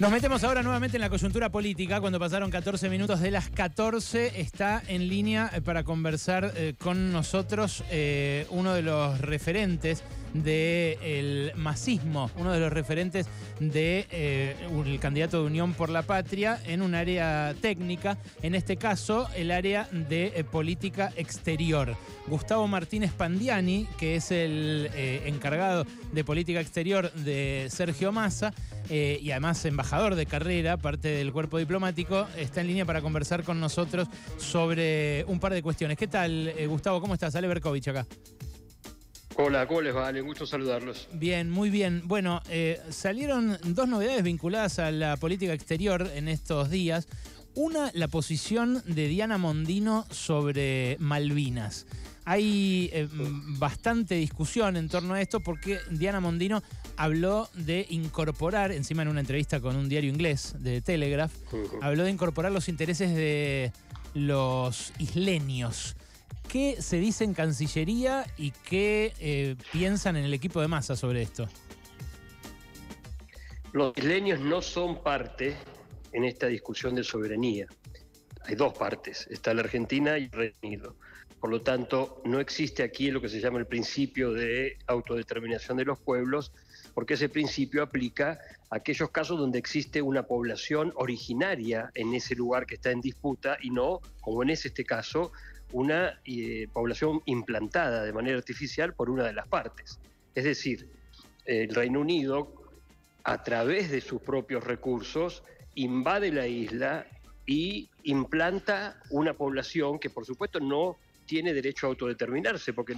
Nos metemos ahora nuevamente en la coyuntura política. Cuando pasaron 14 minutos de las 14, está en línea eh, para conversar eh, con nosotros eh, uno de los referentes del masismo, uno de los referentes del candidato de Unión por la Patria en un área técnica, en este caso el área de política exterior. Gustavo Martínez Pandiani, que es el encargado de política exterior de Sergio Massa y además embajador de carrera, parte del cuerpo diplomático, está en línea para conversar con nosotros sobre un par de cuestiones. ¿Qué tal, eh, Gustavo? ¿Cómo estás? Ale Berkovich acá. Hola, ¿cómo les va? Ale? Gusto saludarlos. Bien, muy bien. Bueno, eh, salieron dos novedades vinculadas a la política exterior en estos días. Una, la posición de Diana Mondino sobre Malvinas. Hay eh, bastante discusión en torno a esto porque Diana Mondino habló de incorporar, encima en una entrevista con un diario inglés de Telegraph, habló de incorporar los intereses de los isleños. ¿Qué se dice en Cancillería y qué eh, piensan en el equipo de masa sobre esto? Los isleños no son parte en esta discusión de soberanía. Hay dos partes, está la Argentina y el Reino Unido. Por lo tanto, no existe aquí lo que se llama el principio de autodeterminación de los pueblos, porque ese principio aplica a aquellos casos donde existe una población originaria en ese lugar que está en disputa y no, como en este caso, una eh, población implantada de manera artificial por una de las partes. Es decir, el Reino Unido, a través de sus propios recursos, invade la isla y implanta una población que por supuesto no tiene derecho a autodeterminarse, porque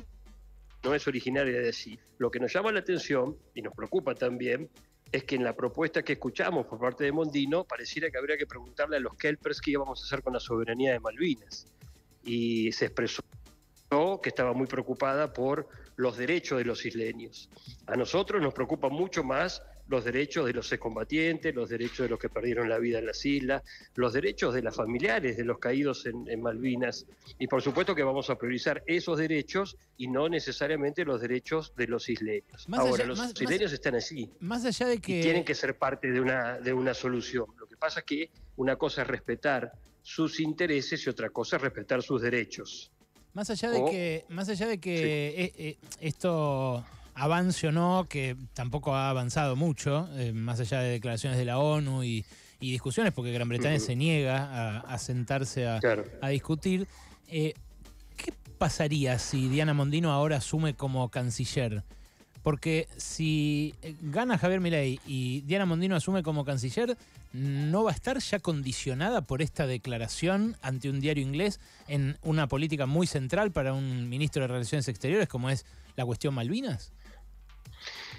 no es originaria de allí. Lo que nos llama la atención y nos preocupa también es que en la propuesta que escuchamos por parte de Mondino pareciera que habría que preguntarle a los Kelpers qué íbamos a hacer con la soberanía de Malvinas. Y se expresó que estaba muy preocupada por los derechos de los isleños. A nosotros nos preocupa mucho más los derechos de los excombatientes, los derechos de los que perdieron la vida en las islas, los derechos de las familiares de los caídos en, Malvinas. Y por supuesto que vamos a priorizar esos derechos y no necesariamente los derechos de los isleños. Ahora, los isleños están así. Más allá de que... tienen que ser parte de una, de una solución. Lo que pasa es que una cosa es respetar sus intereses y otra cosa es respetar sus derechos. Más allá de que, más allá de que eh, eh, esto avance o no, que tampoco ha avanzado mucho, eh, más allá de declaraciones de la ONU y, discusiones, porque Gran Bretaña se niega a, sentarse a, discutir. ¿Qué pasaría si Diana Mondino ahora asume como canciller? Porque si gana Javier Milei y Diana Mondino asume como canciller, no va a estar ya condicionada por esta declaración ante un diario inglés en una política muy central para un ministro de Relaciones Exteriores como es la cuestión Malvinas?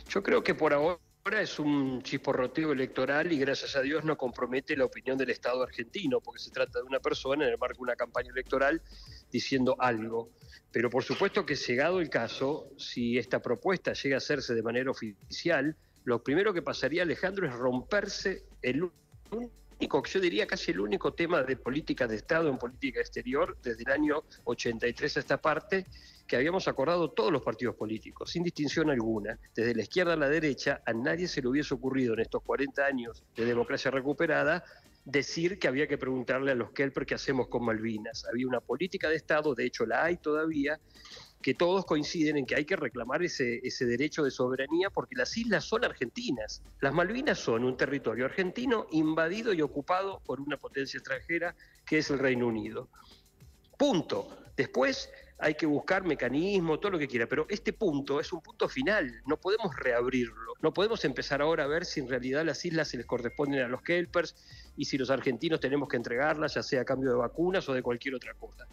Yo creo que por ahora es un chisporroteo electoral y gracias a Dios no compromete la opinión del Estado argentino, porque se trata de una persona en el marco de una campaña electoral diciendo algo. Pero por supuesto que llegado el caso, si esta propuesta llega a hacerse de manera oficial, lo primero que pasaría, Alejandro, es romperse el único, yo diría casi el único tema de política de Estado en política exterior desde el año 83 a esta parte, que habíamos acordado todos los partidos políticos, sin distinción alguna, desde la izquierda a la derecha, a nadie se le hubiese ocurrido en estos 40 años de democracia recuperada decir que había que preguntarle a los Kelper qué hacemos con Malvinas. Había una política de Estado, de hecho la hay todavía, que todos coinciden en que hay que reclamar ese, ese derecho de soberanía porque las islas son argentinas. Las Malvinas son un territorio argentino invadido y ocupado por una potencia extranjera que es el Reino Unido. Punto. Después hay que buscar mecanismos, todo lo que quiera, pero este punto es un punto final, no podemos reabrirlo, no podemos empezar ahora a ver si en realidad las islas se les corresponden a los kelpers y si los argentinos tenemos que entregarlas, ya sea a cambio de vacunas o de cualquier otra cosa.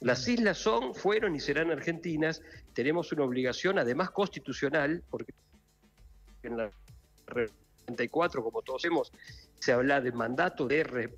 Las islas son, fueron y serán argentinas, tenemos una obligación además constitucional, porque en la 34, como todos hemos se habla del mandato de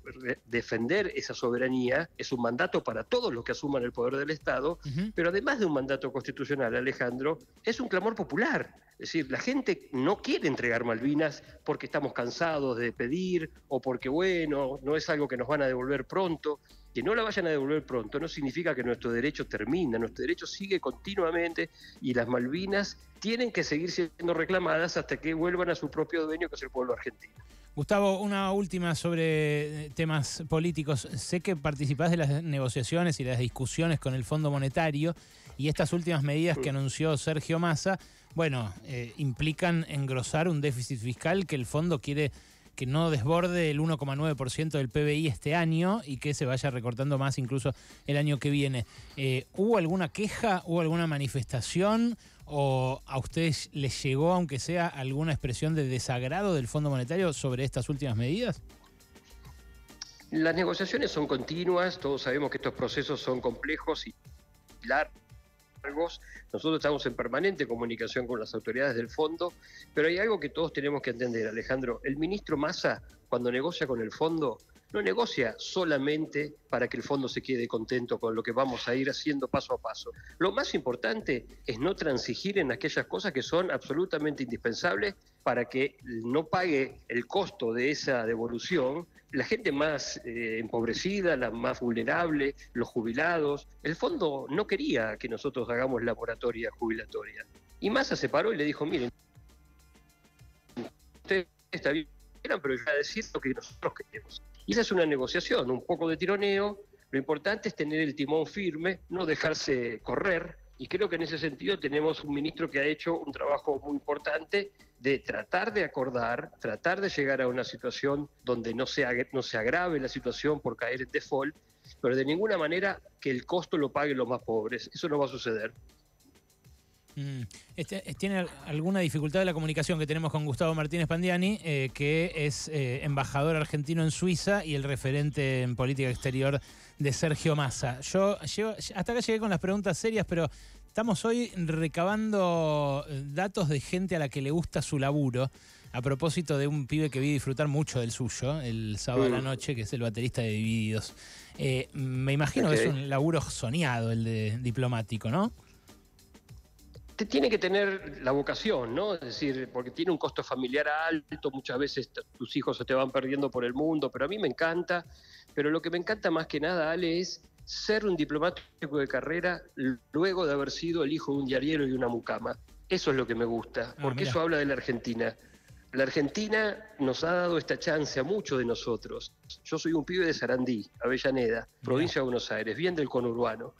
defender esa soberanía, es un mandato para todos los que asuman el poder del Estado, pero además de un mandato constitucional, Alejandro, es un clamor popular. Es decir, la gente no quiere entregar Malvinas porque estamos cansados de pedir o porque, bueno, no es algo que nos van a devolver pronto. Que no la vayan a devolver pronto no significa que nuestro derecho termina, nuestro derecho sigue continuamente y las Malvinas tienen que seguir siendo reclamadas hasta que vuelvan a su propio dueño, que es el pueblo argentino. Gustavo, una última sobre eh, temas políticos. Sé que participás de las negociaciones y las discusiones con el Fondo Monetario y estas últimas medidas que anunció Sergio Massa, bueno, eh, implican engrosar un déficit fiscal que el fondo quiere que no desborde el 1,9% del PBI este año y que se vaya recortando más incluso el año que viene. Eh, ¿Hubo alguna queja, hubo alguna manifestación o a ustedes les llegó, aunque sea alguna expresión de desagrado del Fondo Monetario sobre estas últimas medidas? Las negociaciones son continuas, todos sabemos que estos procesos son complejos y largos. Nosotros estamos en permanente comunicación con las autoridades del fondo, pero hay algo que todos tenemos que entender, Alejandro. El ministro Massa, cuando negocia con el fondo, no negocia solamente para que el fondo se quede contento con lo que vamos a ir haciendo paso a paso. Lo más importante es no transigir en aquellas cosas que son absolutamente indispensables para que no pague el costo de esa devolución la gente más eh, empobrecida, la más vulnerable, los jubilados. El fondo no quería que nosotros hagamos la moratoria jubilatoria. Y Massa se paró y le dijo, miren, ustedes está bien, pero yo voy a decir lo que nosotros queremos. Y esa es una negociación, un poco de tironeo. Lo importante es tener el timón firme, no dejarse correr. Y creo que en ese sentido tenemos un ministro que ha hecho un trabajo muy importante de tratar de acordar, tratar de llegar a una situación donde no se, no se agrave la situación por caer en default, pero de ninguna manera que el costo lo paguen los más pobres. Eso no va a suceder. Mm. Este, ¿Tiene alguna dificultad de la comunicación que tenemos con Gustavo Martínez Pandiani, eh, que es eh, embajador argentino en Suiza y el referente en política exterior de Sergio Massa? Yo hasta acá llegué con las preguntas serias, pero estamos hoy recabando eh, datos de gente a la que le gusta su laburo. A propósito de un pibe que vi disfrutar mucho del suyo el sábado a la mm. noche, que es el baterista de Divididos. me imagino que es un laburo soñado el de diplomático, ¿no? tiene que tener la vocación, ¿no? Es decir, porque tiene un costo familiar alto, muchas veces tus hijos se te van perdiendo por el mundo, pero a mí me encanta. Pero lo que me encanta más que nada, Ale, es ser un diplomático de carrera luego de haber sido el hijo de un diariero y una mucama. Eso es lo que me gusta, ah, porque eso habla de la Argentina. La Argentina nos ha dado esta chance a muchos de nosotros. Yo soy un pibe de Sarandí, Avellaneda, provincia de Buenos Aires, bien del conurbano.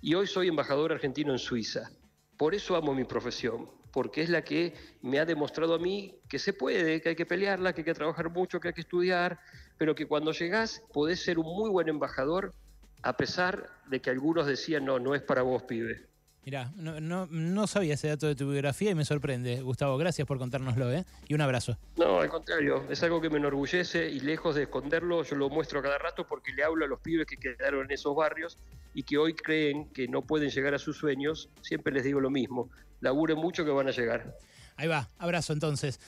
Y hoy soy embajador argentino en Suiza. Por eso amo mi profesión, porque es la que me ha demostrado a mí que se puede, que hay que pelearla, que hay que trabajar mucho, que hay que estudiar, pero que cuando llegás podés ser un muy buen embajador a pesar de que algunos decían, no, no es para vos, pibe. Mirá, no, no, sabía ese dato de tu biografía y me sorprende. Gustavo, gracias por contárnoslo, ¿eh? Y un abrazo. No, al contrario, es algo que me enorgullece y lejos de esconderlo, yo lo muestro a cada rato porque le hablo a los pibes que quedaron en esos barrios y que hoy creen que no pueden llegar a sus sueños. Siempre les digo lo mismo, laburen mucho que van a llegar. Ahí va, abrazo entonces.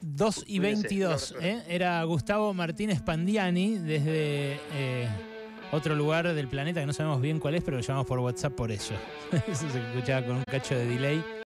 2 y 22, ¿eh? Era Gustavo Martínez Pandiani desde... Eh, otro lugar del planeta que no sabemos bien cuál es, pero lo llamamos por WhatsApp por eso. eso se escuchaba con un cacho de delay.